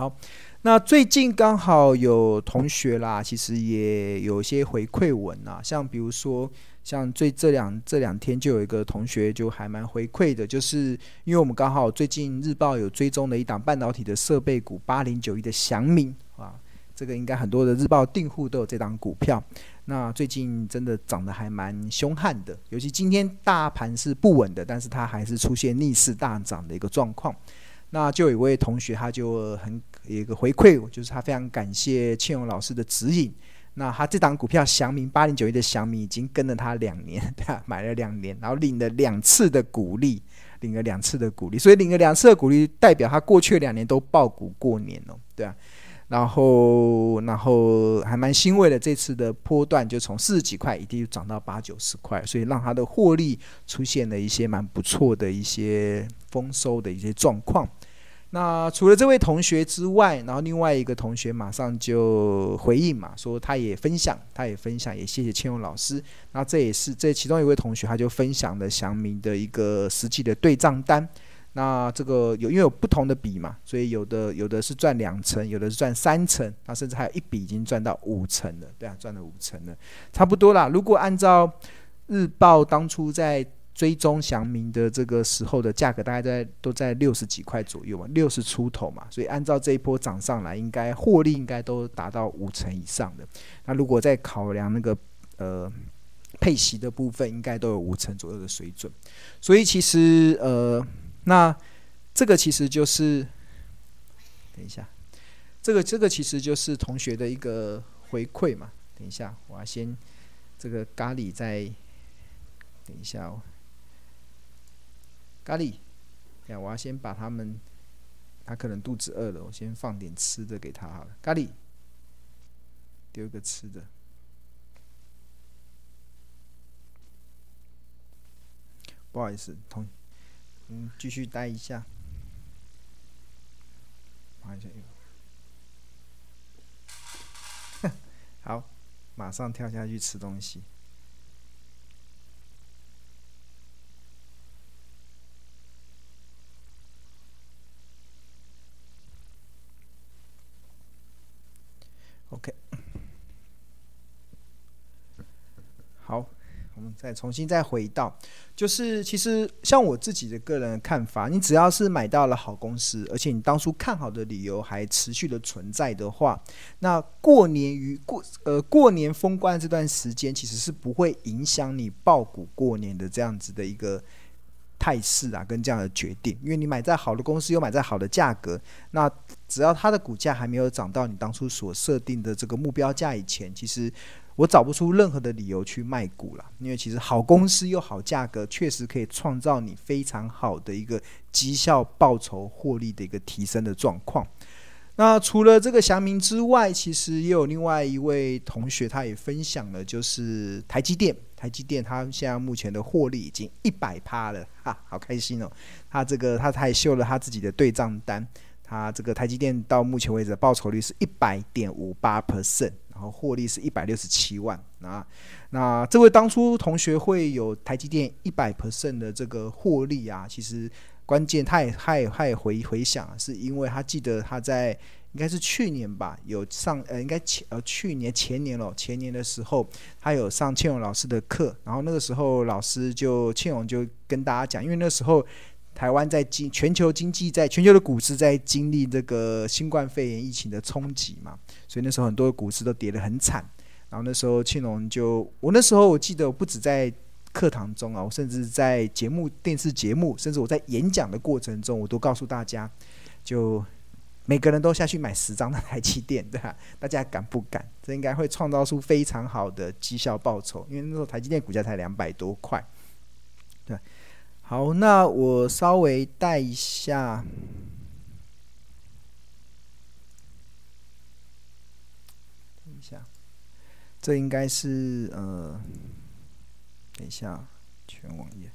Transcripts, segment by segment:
好，那最近刚好有同学啦，其实也有些回馈文啊，像比如说，像最这两这两天就有一个同学就还蛮回馈的，就是因为我们刚好最近日报有追踪了一档半导体的设备股八零九一的祥明啊，这个应该很多的日报订户都有这档股票。那最近真的涨得还蛮凶悍的，尤其今天大盘是不稳的，但是它还是出现逆势大涨的一个状况。那就有一位同学，他就很一个回馈，就是他非常感谢庆荣老师的指引。那他这档股票祥明八零九一的祥明已经跟了他两年，对吧？买了两年，然后领了两次的股利，领了两次的股利，所以领了两次的股利，代表他过去两年都爆股过年哦，对啊。然后，然后还蛮欣慰的，这次的波段就从四十几块一定涨到八九十块，所以让他的获利出现了一些蛮不错的一些丰收的一些状况。那除了这位同学之外，然后另外一个同学马上就回应嘛，说他也分享，他也分享，也谢谢千勇老师。那这也是这其中一位同学，他就分享了祥明的一个实际的对账单。那这个有因为有不同的笔嘛，所以有的有的是赚两成，有的是赚三成，那甚至还有一笔已经赚到五成了，对啊，赚了五成了，差不多啦。如果按照日报当初在追踪祥明的这个时候的价格，大概在都在六十几块左右嘛，六十出头嘛，所以按照这一波涨上来，应该获利应该都达到五成以上的。那如果再考量那个呃配息的部分，应该都有五成左右的水准。所以其实呃。那这个其实就是，等一下，这个这个其实就是同学的一个回馈嘛。等一下，我要先这个咖喱再等一下哦。咖喱，呀，我要先把他们，他可能肚子饿了，我先放点吃的给他好了。咖喱，丢一个吃的，不好意思，同。嗯，继续待一下，马上又，好，马上跳下去吃东西。OK，好。我们再重新再回到，就是其实像我自己的个人的看法，你只要是买到了好公司，而且你当初看好的理由还持续的存在的话，那过年与过呃过年封关这段时间，其实是不会影响你抱股过年的这样子的一个态势啊，跟这样的决定，因为你买在好的公司，又买在好的价格，那只要它的股价还没有涨到你当初所设定的这个目标价以前，其实。我找不出任何的理由去卖股了，因为其实好公司又好价格，确实可以创造你非常好的一个绩效报酬获利的一个提升的状况。那除了这个祥明之外，其实也有另外一位同学，他也分享了，就是台积电。台积电他现在目前的获利已经一百趴了，哈，好开心哦！他这个他还秀了他自己的对账单，他这个台积电到目前为止的报酬率是一百点五八 percent。然后获利是一百六十七万啊，那这位当初同学会有台积电一百 percent 的这个获利啊，其实关键他也他也他也回回想，是因为他记得他在应该是去年吧，有上呃应该前呃去年前年了，前年的时候他有上庆荣老师的课，然后那个时候老师就庆荣就跟大家讲，因为那时候。台湾在经全球经济在全球的股市在经历这个新冠肺炎疫情的冲击嘛，所以那时候很多股市都跌得很惨。然后那时候庆隆就，我那时候我记得我不止在课堂中啊，我甚至在节目、电视节目，甚至我在演讲的过程中，我都告诉大家，就每个人都下去买十张的台积电，对吧？大家敢不敢？这应该会创造出非常好的绩效报酬，因为那时候台积电股价才两百多块，对。好，那我稍微带一下，一下，这应该是呃，等一下，全网页。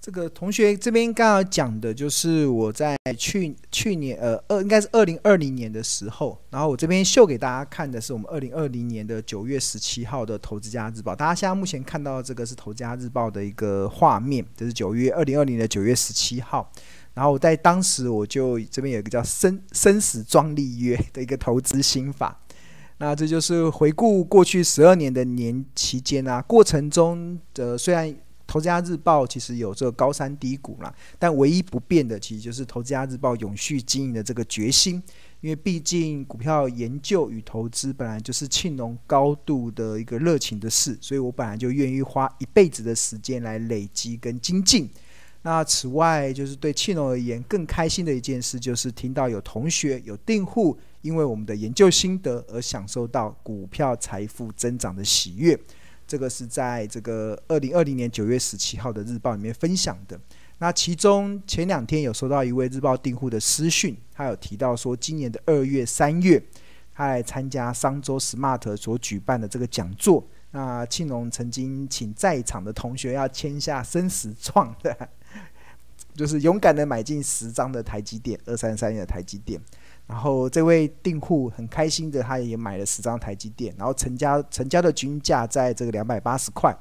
这个同学这边刚刚讲的就是我在去去年呃二应该是二零二零年的时候，然后我这边秀给大家看的是我们二零二零年的九月十七号的《投资家日报》，大家现在目前看到这个是《投资家日报》的一个画面，这是九月二零二零的九月十七号。然后在当时我就这边有一个叫生生死壮立约的一个投资心法。那这就是回顾过去十二年的年期间啊，过程中的虽然。投资家日报其实有这个高山低谷啦，但唯一不变的其实就是投资家日报永续经营的这个决心。因为毕竟股票研究与投资本来就是庆农高度的一个热情的事，所以我本来就愿意花一辈子的时间来累积跟精进。那此外，就是对庆农而言更开心的一件事，就是听到有同学有订户，因为我们的研究心得而享受到股票财富增长的喜悦。这个是在这个二零二零年九月十七号的日报里面分享的。那其中前两天有收到一位日报订户的私讯，他有提到说，今年的二月、三月，他来参加商周 Smart 所举办的这个讲座。那庆农曾经请在场的同学要签下生死状的，就是勇敢的买进十张的台积电，二三三的台积电。然后这位订户很开心的，他也买了十张台积电，然后成交成交的均价在这个两百八十块，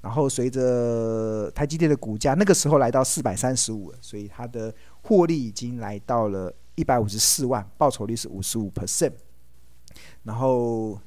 然后随着台积电的股价那个时候来到四百三十五，所以他的获利已经来到了一百五十四万，报酬率是五十五 percent，然后，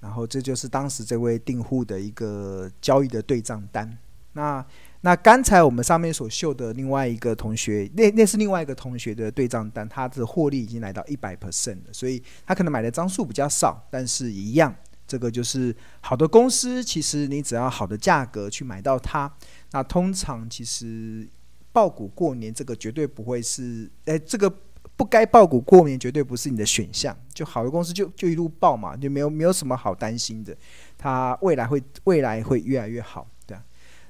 然后这就是当时这位订户的一个交易的对账单，那。那刚才我们上面所秀的另外一个同学，那那是另外一个同学的对账单，他的获利已经来到一百 percent 了，所以他可能买的张数比较少，但是一样，这个就是好的公司，其实你只要好的价格去买到它，那通常其实抱股过年这个绝对不会是，哎，这个不该抱股过年绝对不是你的选项，就好的公司就就一路抱嘛，就没有没有什么好担心的，它未来会未来会越来越好。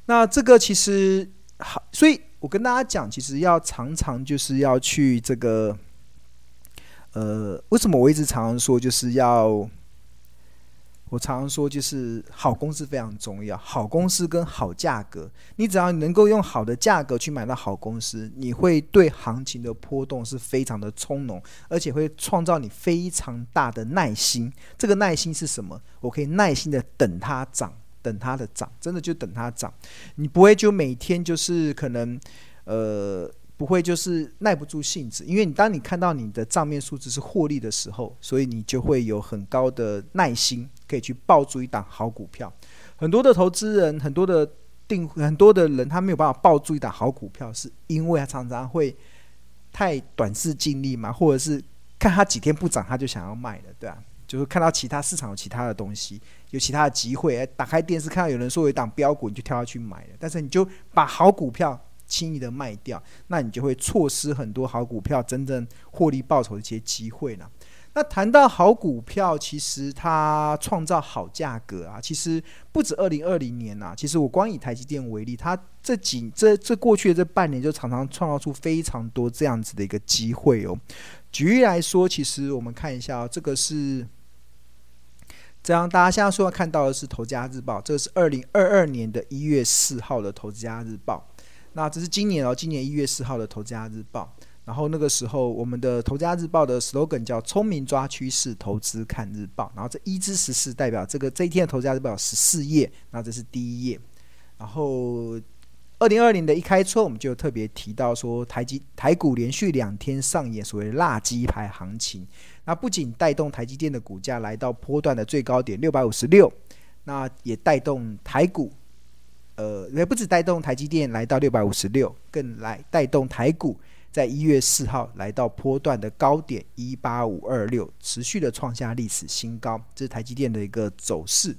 那这个其实好，所以我跟大家讲，其实要常常就是要去这个，呃，为什么我一直常常说就是要，我常常说就是好公司非常重要，好公司跟好价格，你只要能够用好的价格去买到好公司，你会对行情的波动是非常的从容，而且会创造你非常大的耐心。这个耐心是什么？我可以耐心的等它涨。等它的涨，真的就等它涨，你不会就每天就是可能，呃，不会就是耐不住性子，因为你当你看到你的账面数字是获利的时候，所以你就会有很高的耐心，可以去抱住一档好股票。很多的投资人，很多的定，很多的人，他没有办法抱住一档好股票，是因为他常常会太短视尽力嘛，或者是看他几天不涨，他就想要卖了，对啊。就是看到其他市场有其他的东西，有其他的机会，哎，打开电视看到有人说有一档标股，你就跳下去买了。但是你就把好股票轻易的卖掉，那你就会错失很多好股票真正获利报酬的一些机会了。那谈到好股票，其实它创造好价格啊，其实不止二零二零年呐。其实我光以台积电为例，它这几这这过去的这半年就常常创造出非常多这样子的一个机会哦。举例来说，其实我们看一下，这个是。这样，大家现在说要看到的是《投资家日报》，这个是二零二二年的一月四号的《投资家日报》。那这是今年哦，今年一月四号的《投资家日报》。然后那个时候，我们的《投资家日报》的 slogan 叫“聪明抓趋势，投资看日报”。然后这一至十四代表这个这一天的《投资家日报》有十四页，那这是第一页。然后二零二零的一开春，我们就特别提到说，台积台股连续两天上演所谓的“辣鸡排”行情。那不仅带动台积电的股价来到波段的最高点六百五十六，那也带动台股，呃，也不止带动台积电来到六百五十六，更来带动台股在一月四号来到波段的高点一八五二六，持续的创下历史新高。这是台积电的一个走势。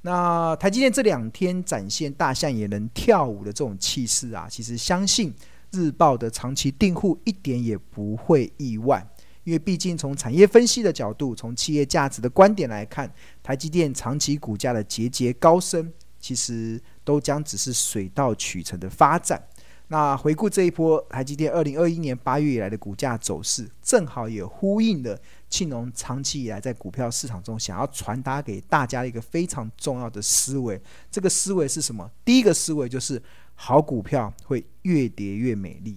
那台积电这两天展现大象也能跳舞的这种气势啊，其实相信日报的长期订户一点也不会意外。因为毕竟从产业分析的角度，从企业价值的观点来看，台积电长期股价的节节高升，其实都将只是水到渠成的发展。那回顾这一波台积电二零二一年八月以来的股价走势，正好也呼应了庆农长期以来在股票市场中想要传达给大家的一个非常重要的思维。这个思维是什么？第一个思维就是好股票会越跌越美丽。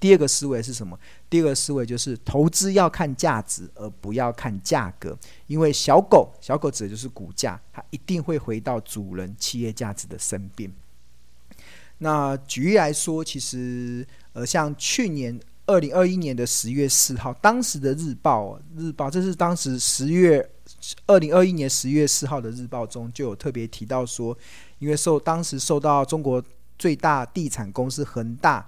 第二个思维是什么？第二个思维就是投资要看价值，而不要看价格。因为小狗，小狗指的就是股价，它一定会回到主人企业价值的身边。那举例来说，其实呃，像去年二零二一年的十月四号，当时的日报日报，这是当时十月二零二一年十月四号的日报中就有特别提到说，因为受当时受到中国最大地产公司恒大。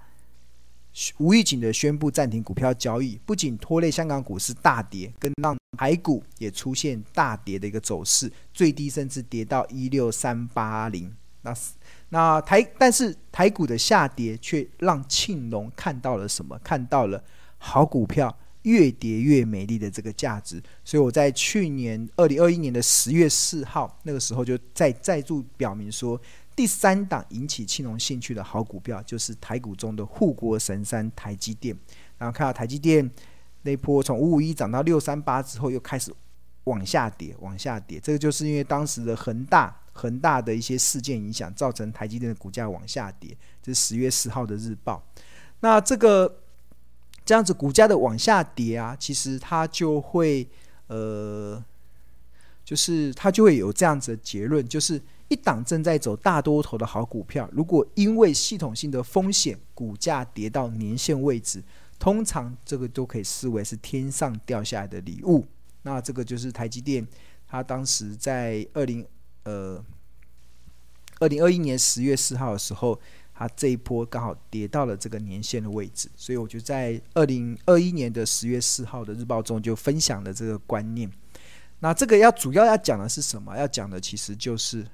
无预警的宣布暂停股票交易，不仅拖累香港股市大跌，更让台股也出现大跌的一个走势，最低甚至跌到一六三八零。那那台，但是台股的下跌却让庆隆看到了什么？看到了好股票越跌越美丽的这个价值。所以我在去年二零二一年的十月四号那个时候，就再再度表明说。第三档引起青龙兴趣的好股票，就是台股中的护国神山台积电。然后看到台积电那波从五五一涨到六三八之后，又开始往下跌，往下跌。这个就是因为当时的恒大恒大的一些事件影响，造成台积电的股价往下跌。这是十月十号的日报。那这个这样子股价的往下跌啊，其实它就会呃，就是它就会有这样子的结论，就是。一档正在走大多头的好股票，如果因为系统性的风险，股价跌到年线位置，通常这个都可以视为是天上掉下来的礼物。那这个就是台积电，它当时在二零呃二零二一年十月四号的时候，它这一波刚好跌到了这个年线的位置，所以我就在二零二一年的十月四号的日报中就分享了这个观念。那这个要主要要讲的是什么？要讲的其实就是。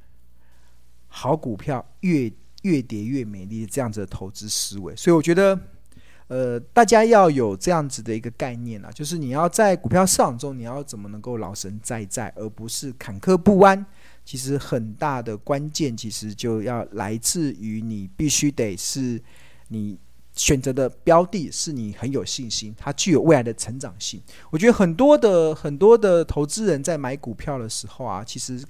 好股票越越跌越美丽，这样子的投资思维，所以我觉得，呃，大家要有这样子的一个概念啊，就是你要在股票市场中，你要怎么能够老神在在，而不是坎坷不安。其实很大的关键，其实就要来自于你必须得是你选择的标的，是你很有信心，它具有未来的成长性。我觉得很多的很多的投资人在买股票的时候啊，其实。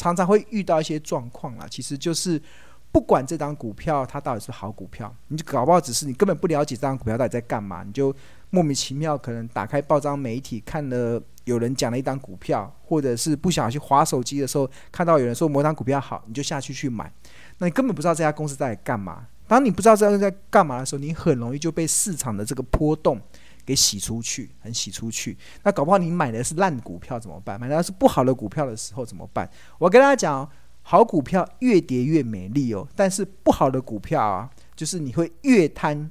常常会遇到一些状况啦，其实就是不管这张股票它到底是好股票，你就搞不好只是你根本不了解这张股票到底在干嘛，你就莫名其妙可能打开报章媒体看了有人讲了一张股票，或者是不小心滑手机的时候看到有人说某张股票好，你就下去去买，那你根本不知道这家公司在干嘛。当你不知道这家公司在干嘛的时候，你很容易就被市场的这个波动。给洗出去，很洗出去。那搞不好你买的是烂股票怎么办？买的是不好的股票的时候怎么办？我跟大家讲，好股票越跌越美丽哦。但是不好的股票啊，就是你会越贪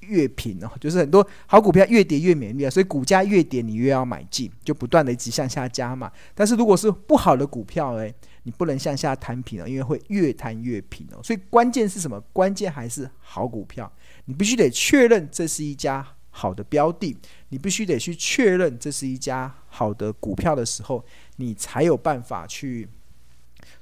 越平哦。就是很多好股票越跌越美丽啊，所以股价越跌你越要买进，就不断的一直向下加嘛。但是如果是不好的股票诶，你不能向下摊平了，因为会越摊越平哦。所以关键是什么？关键还是好股票。你必须得确认这是一家好的标的，你必须得去确认这是一家好的股票的时候，你才有办法去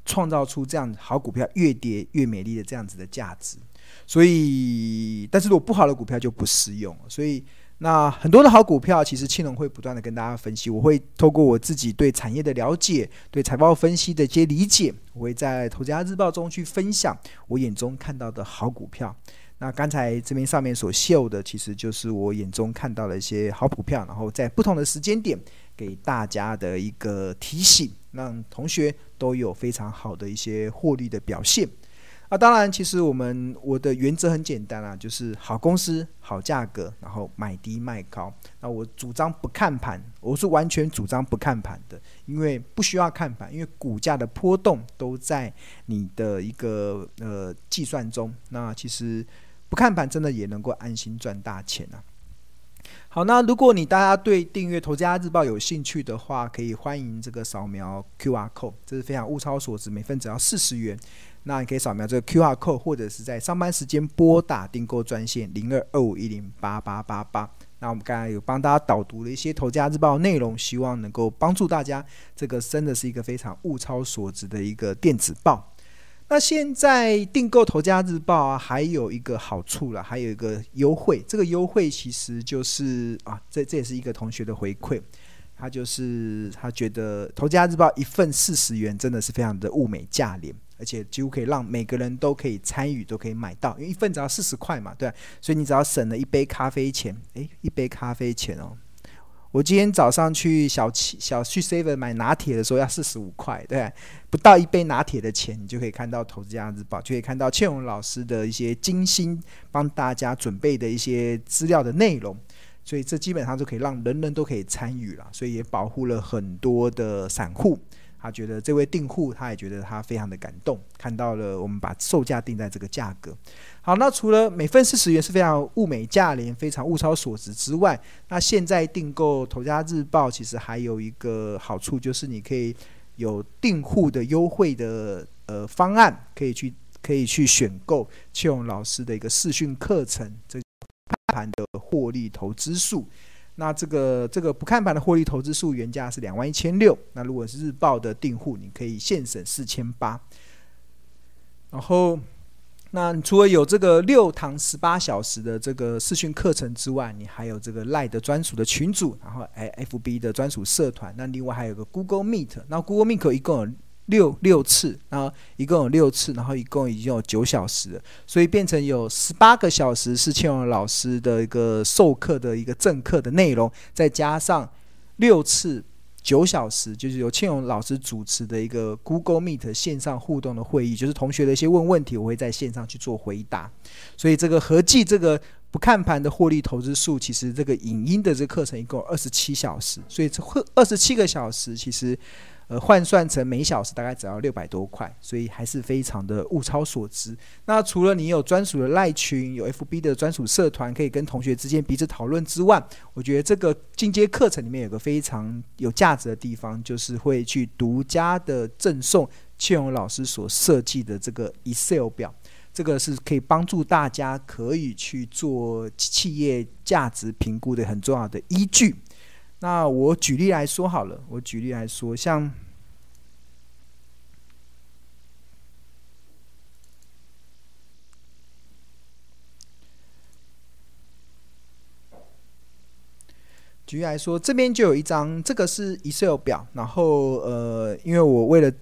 创造出这样好股票越跌越美丽的这样子的价值。所以，但是如果不好的股票就不适用。所以，那很多的好股票，其实庆隆会不断的跟大家分析。我会透过我自己对产业的了解，对财报分析的一些理解，我会在《投资家日报》中去分享我眼中看到的好股票。那刚才这边上面所秀的，其实就是我眼中看到的一些好股票，然后在不同的时间点给大家的一个提醒，让同学都有非常好的一些获利的表现。啊，当然，其实我们我的原则很简单啊，就是好公司、好价格，然后买低卖高。那我主张不看盘，我是完全主张不看盘的，因为不需要看盘，因为股价的波动都在你的一个呃计算中。那其实。不看盘真的也能够安心赚大钱啊！好，那如果你大家对订阅《投资家日报》有兴趣的话，可以欢迎这个扫描 QR code，这是非常物超所值，每份只要四十元。那你可以扫描这个 QR code，或者是在上班时间拨打订购专线零二二五一零八八八八。那我们刚才有帮大家导读了一些《投资家日报》内容，希望能够帮助大家。这个真的是一个非常物超所值的一个电子报。那现在订购《投资家日报》啊，还有一个好处了，还有一个优惠。这个优惠其实就是啊，这这也是一个同学的回馈，他就是他觉得《投资家日报》一份四十元真的是非常的物美价廉，而且几乎可以让每个人都可以参与，都可以买到，因为一份只要四十块嘛，对，所以你只要省了一杯咖啡钱，诶，一杯咖啡钱哦。我今天早上去小七小去 seven 买拿铁的时候要四十五块，对，不到一杯拿铁的钱，你就可以看到《投资家日报》，就可以看到倩荣老师的一些精心帮大家准备的一些资料的内容。所以这基本上就可以让人人都可以参与了，所以也保护了很多的散户。他觉得这位订户，他也觉得他非常的感动，看到了我们把售价定在这个价格。好，那除了每份四十元是非常物美价廉、非常物超所值之外，那现在订购《投家日报》其实还有一个好处，就是你可以有订户的优惠的呃方案，可以去可以去选购邱勇老师的一个视讯课程，这盘的获利投资术。那这个这个不看盘的获利投资数原价是两万一千六，那如果是日报的订户，你可以现省四千八。然后，那除了有这个六堂十八小时的这个视讯课程之外，你还有这个赖的专属的群组，然后 FB 的专属社团，那另外还有个 Google Meet，那 Google Meet 一共有。六六次，然后一共有六次，然后一共已经有九小时了，所以变成有十八个小时是庆荣老师的一个授课的一个正课的内容，再加上六次九小时，就是由庆荣老师主持的一个 Google Meet 线上互动的会议，就是同学的一些问问题，我会在线上去做回答。所以这个合计这个不看盘的获利投资术，其实这个影音的这个课程一共二十七小时，所以这二十七个小时其实。呃，换算成每小时大概只要六百多块，所以还是非常的物超所值。那除了你有专属的赖群，有 FB 的专属社团，可以跟同学之间彼此讨论之外，我觉得这个进阶课程里面有个非常有价值的地方，就是会去独家的赠送倩荣老师所设计的这个 Excel 表，这个是可以帮助大家可以去做企业价值评估的很重要的依据。那我举例来说好了，我举例来说，像举例来说，这边就有一张，这个是 Excel 表，然后呃，因为我为了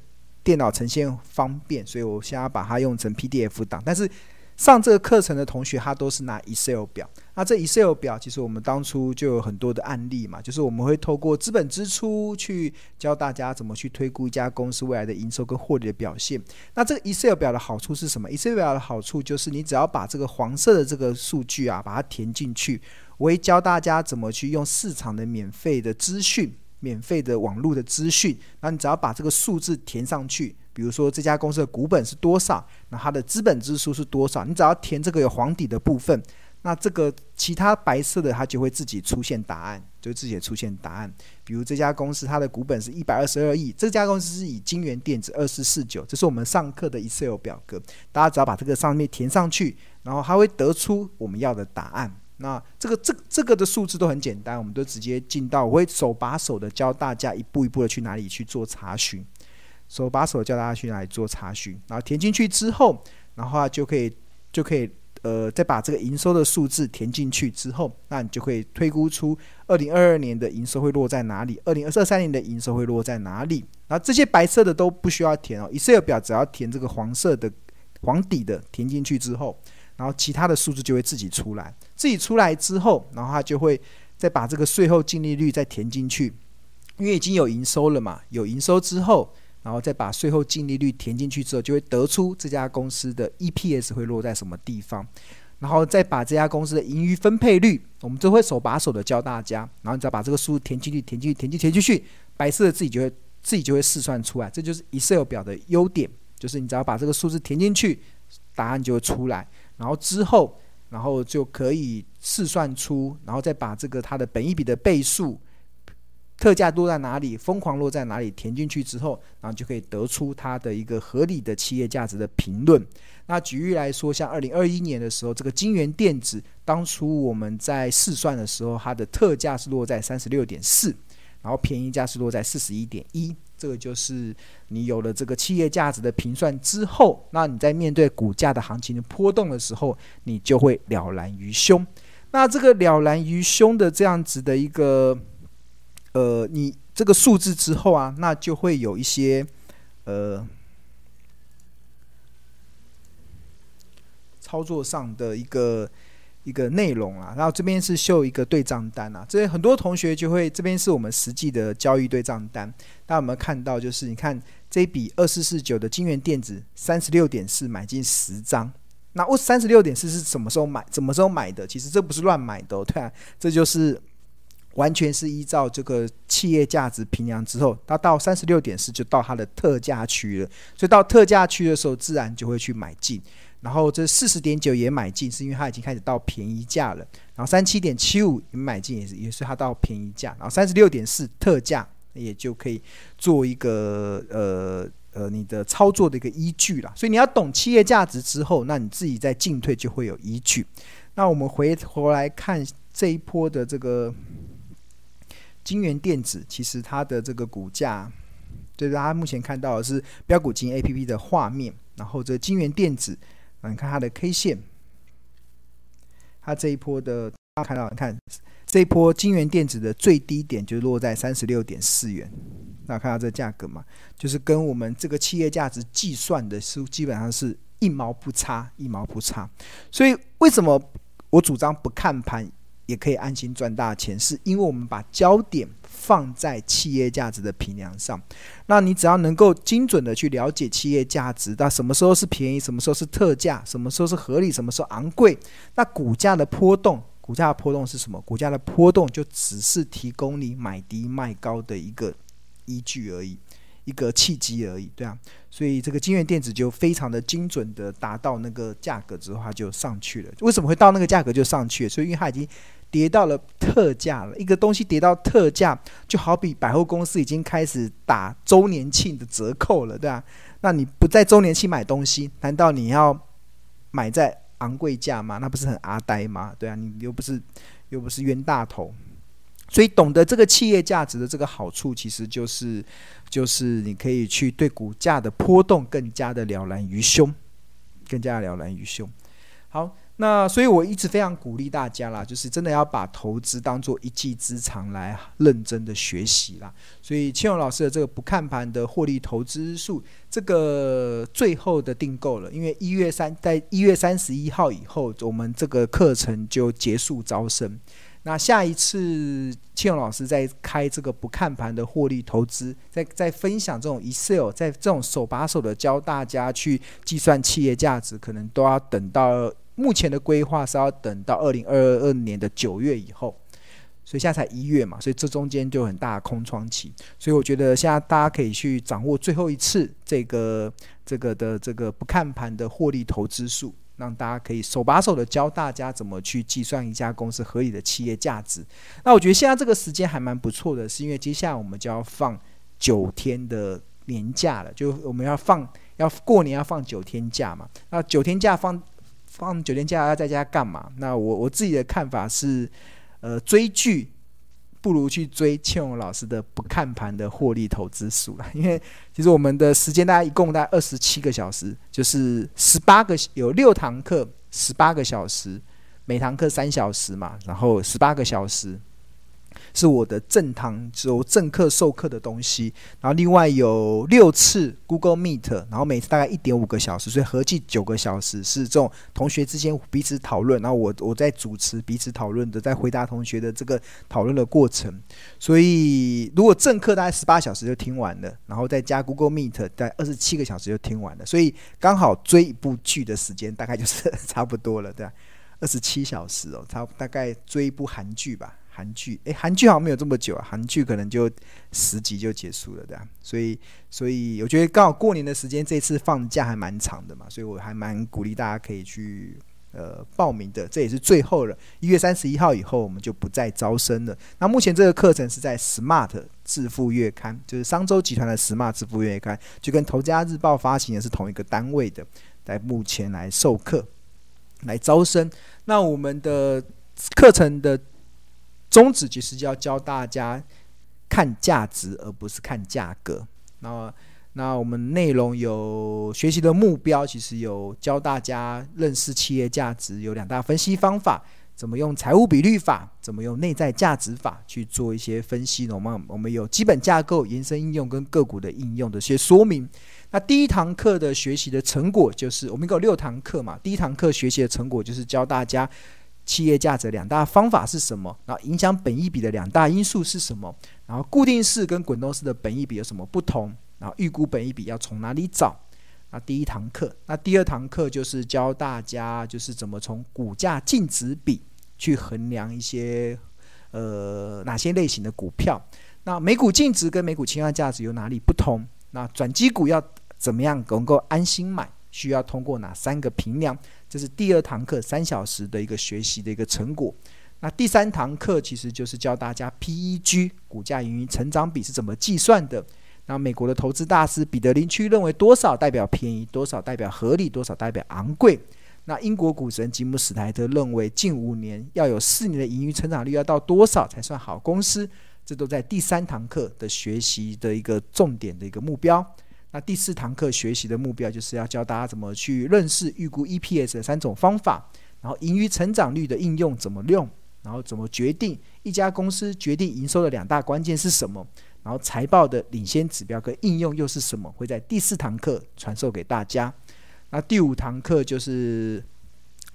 电脑呈现方便，所以我现在把它用成 PDF 档，但是。上这个课程的同学，他都是拿 Excel 表。那这 Excel 表，其实我们当初就有很多的案例嘛，就是我们会透过资本支出去教大家怎么去推估一家公司未来的营收跟获利的表现。那这个 Excel 表的好处是什么？Excel 表的好处就是你只要把这个黄色的这个数据啊，把它填进去，我会教大家怎么去用市场的免费的资讯、免费的网络的资讯，那你只要把这个数字填上去。比如说这家公司的股本是多少，那它的资本支出是多少？你只要填这个有黄底的部分，那这个其他白色的它就会自己出现答案，就自己出现答案。比如这家公司它的股本是一百二十二亿，这家公司是以金元电子二四四九，这是我们上课的 Excel 表格，大家只要把这个上面填上去，然后它会得出我们要的答案。那这个这这个的数字都很简单，我们都直接进到，我会手把手的教大家一步一步的去哪里去做查询。手把手教大家去哪里做查询，然后填进去之后，然后就可以就可以呃再把这个营收的数字填进去之后，那你就可以推估出二零二二年的营收会落在哪里，二零二三年的营收会落在哪里。然后这些白色的都不需要填哦，Excel 表只要填这个黄色的黄底的填进去之后，然后其他的数字就会自己出来。自己出来之后，然后他就会再把这个税后净利率再填进去，因为已经有营收了嘛，有营收之后。然后再把税后净利率填进去之后，就会得出这家公司的 EPS 会落在什么地方。然后再把这家公司的盈余分配率，我们都会手把手的教大家。然后你只要把这个数填进去，填进去，填进去，填进去，白色的自己就会自己就会试算出来。这就是 Excel 表的优点，就是你只要把这个数字填进去，答案就会出来。然后之后，然后就可以试算出，然后再把这个它的本一笔的倍数。特价落在哪里？疯狂落在哪里？填进去之后，然后就可以得出它的一个合理的企业价值的评论。那举例来说，像二零二一年的时候，这个金元电子当初我们在试算的时候，它的特价是落在三十六点四，然后便宜价是落在四十一点一。这个就是你有了这个企业价值的评算之后，那你在面对股价的行情的波动的时候，你就会了然于胸。那这个了然于胸的这样子的一个。呃，你这个数字之后啊，那就会有一些呃操作上的一个一个内容啊。然后这边是秀一个对账单啊，这很多同学就会这边是我们实际的交易对账单。大家有没有看到？就是你看这一笔二四四九的金元电子三十六点四买进十张，那我三十六点四是什么时候买？什么时候买的？其实这不是乱买的哦，对啊，这就是。完全是依照这个企业价值平量之后，它到三十六点四就到它的特价区了，所以到特价区的时候，自然就会去买进。然后这四十点九也买进，是因为它已经开始到便宜价了。然后三七点七五也买进，也是也是它到便宜价。然后三十六点四特价也就可以做一个呃呃你的操作的一个依据了。所以你要懂企业价值之后，那你自己在进退就会有依据。那我们回头来看这一波的这个。金源电子其实它的这个股价，对，大家目前看到的是标股金 A P P 的画面，然后这金源电子，你看它的 K 线，它这一波的，大家看到，你看这一波金元电子的最低点就落在三十六点四元，那看到这价格嘛，就是跟我们这个企业价值计算的是基本上是一毛不差，一毛不差。所以为什么我主张不看盘？也可以安心赚大钱，是因为我们把焦点放在企业价值的平量上。那你只要能够精准的去了解企业价值，那什么时候是便宜，什么时候是特价，什么时候是合理，什么时候昂贵，那股价的波动，股价的波动是什么？股价的波动就只是提供你买低卖高的一个依据而已。一个契机而已，对啊，所以这个金元电子就非常的精准的达到那个价格之后，它就上去了。为什么会到那个价格就上去了？所以因为它已经跌到了特价了。一个东西跌到特价，就好比百货公司已经开始打周年庆的折扣了，对啊，那你不在周年庆买东西，难道你要买在昂贵价吗？那不是很阿呆吗？对啊，你又不是又不是冤大头。所以懂得这个企业价值的这个好处，其实就是，就是你可以去对股价的波动更加的了然于胸，更加了然于胸。好，那所以我一直非常鼓励大家啦，就是真的要把投资当做一技之长来认真的学习啦。所以千勇老师的这个不看盘的获利投资术，这个最后的订购了，因为一月三在一月三十一号以后，我们这个课程就结束招生。那下一次庆勇老师在开这个不看盘的获利投资，在在分享这种 Excel，在这种手把手的教大家去计算企业价值，可能都要等到目前的规划是要等到二零二二年的九月以后，所以现在才一月嘛，所以这中间就很大的空窗期，所以我觉得现在大家可以去掌握最后一次这个这个的这个不看盘的获利投资术。让大家可以手把手的教大家怎么去计算一家公司合理的企业价值。那我觉得现在这个时间还蛮不错的，是因为接下来我们就要放九天的年假了，就我们要放要过年要放九天假嘛。那九天假放放九天假要在家干嘛？那我我自己的看法是，呃，追剧。不如去追庆荣老师的不看盘的获利投资术了，因为其实我们的时间大概一共大概二十七个小时，就是十八个有六堂课，十八个小时，每堂课三小时嘛，然后十八个小时。是我的正堂，是我正课授课的东西，然后另外有六次 Google Meet，然后每次大概一点五个小时，所以合计九个小时是这种同学之间彼此讨论，然后我我在主持彼此讨论的，在回答同学的这个讨论的过程。所以如果正课大概十八小时就听完了，然后再加 Google Meet，大概二十七个小时就听完了，所以刚好追一部剧的时间大概就是 差不多了，对吧？二十七小时哦，差大概追一部韩剧吧。韩剧，诶，韩剧好像没有这么久啊，韩剧可能就十集就结束了，对吧？所以，所以我觉得刚好过年的时间，这次放假还蛮长的嘛，所以我还蛮鼓励大家可以去呃报名的。这也是最后了，一月三十一号以后我们就不再招生了。那目前这个课程是在 Smart 致富月刊，就是商周集团的 Smart 致富月刊，就跟头家日报发行的是同一个单位的，在目前来授课来招生。那我们的课程的。宗旨其实就要教大家看价值，而不是看价格。那那我们内容有学习的目标，其实有教大家认识企业价值，有两大分析方法：怎么用财务比率法，怎么用内在价值法去做一些分析。我们我们有基本架构、延伸应用跟个股的应用的一些说明。那第一堂课的学习的成果，就是我们有六堂课嘛。第一堂课学习的成果就是教大家。企业价值两大方法是什么？然后影响本益比的两大因素是什么？然后固定式跟滚动式的本益比有什么不同？然后预估本益比要从哪里找？那第一堂课，那第二堂课就是教大家就是怎么从股价净值比去衡量一些呃哪些类型的股票。那每股净值跟每股清算价值有哪里不同？那转机股要怎么样能够安心买？需要通过哪三个评量？这是第二堂课三小时的一个学习的一个成果。那第三堂课其实就是教大家 PEG 股价盈余成长比是怎么计算的。那美国的投资大师彼得林区认为多少代表便宜，多少代表合理，多少代表昂贵。那英国股神吉姆史泰特认为近五年要有四年的盈余成长率要到多少才算好公司？这都在第三堂课的学习的一个重点的一个目标。那第四堂课学习的目标就是要教大家怎么去认识预估 EPS 的三种方法，然后盈余成长率的应用怎么用，然后怎么决定一家公司决定营收的两大关键是什么。然后财报的领先指标跟应用又是什么？会在第四堂课传授给大家。那第五堂课就是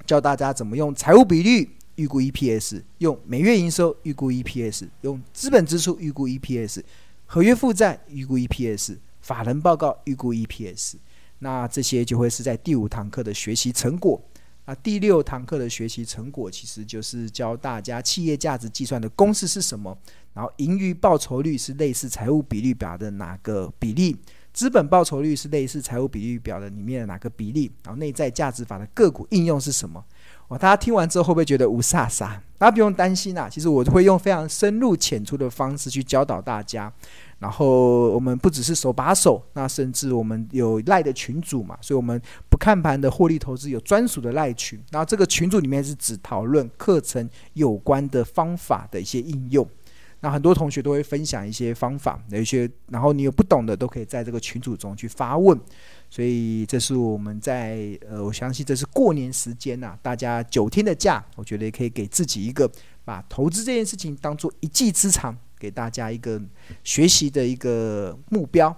教大家怎么用财务比率预估 EPS，用每月营收预估 EPS，用资本支出预估 EPS，合约负债预估 EPS，法人报告预估 EPS。那这些就会是在第五堂课的学习成果。那第六堂课的学习成果其实就是教大家企业价值计算的公式是什么。然后盈余报酬率是类似财务比率表的哪个比例？资本报酬率是类似财务比率表的里面的哪个比例？然后内在价值法的个股应用是什么？哇，大家听完之后会不会觉得无煞煞？大家不用担心啊，其实我会用非常深入浅出的方式去教导大家。然后我们不只是手把手，那甚至我们有赖的群组嘛，所以我们不看盘的获利投资有专属的赖群。那这个群组里面是只讨论课程有关的方法的一些应用。那很多同学都会分享一些方法，有一些，然后你有不懂的都可以在这个群组中去发问。所以这是我们在呃，我相信这是过年时间呐、大家九天的假，我觉得也可以给自己一个把投资这件事情当做一技之长，给大家一个学习的一个目标。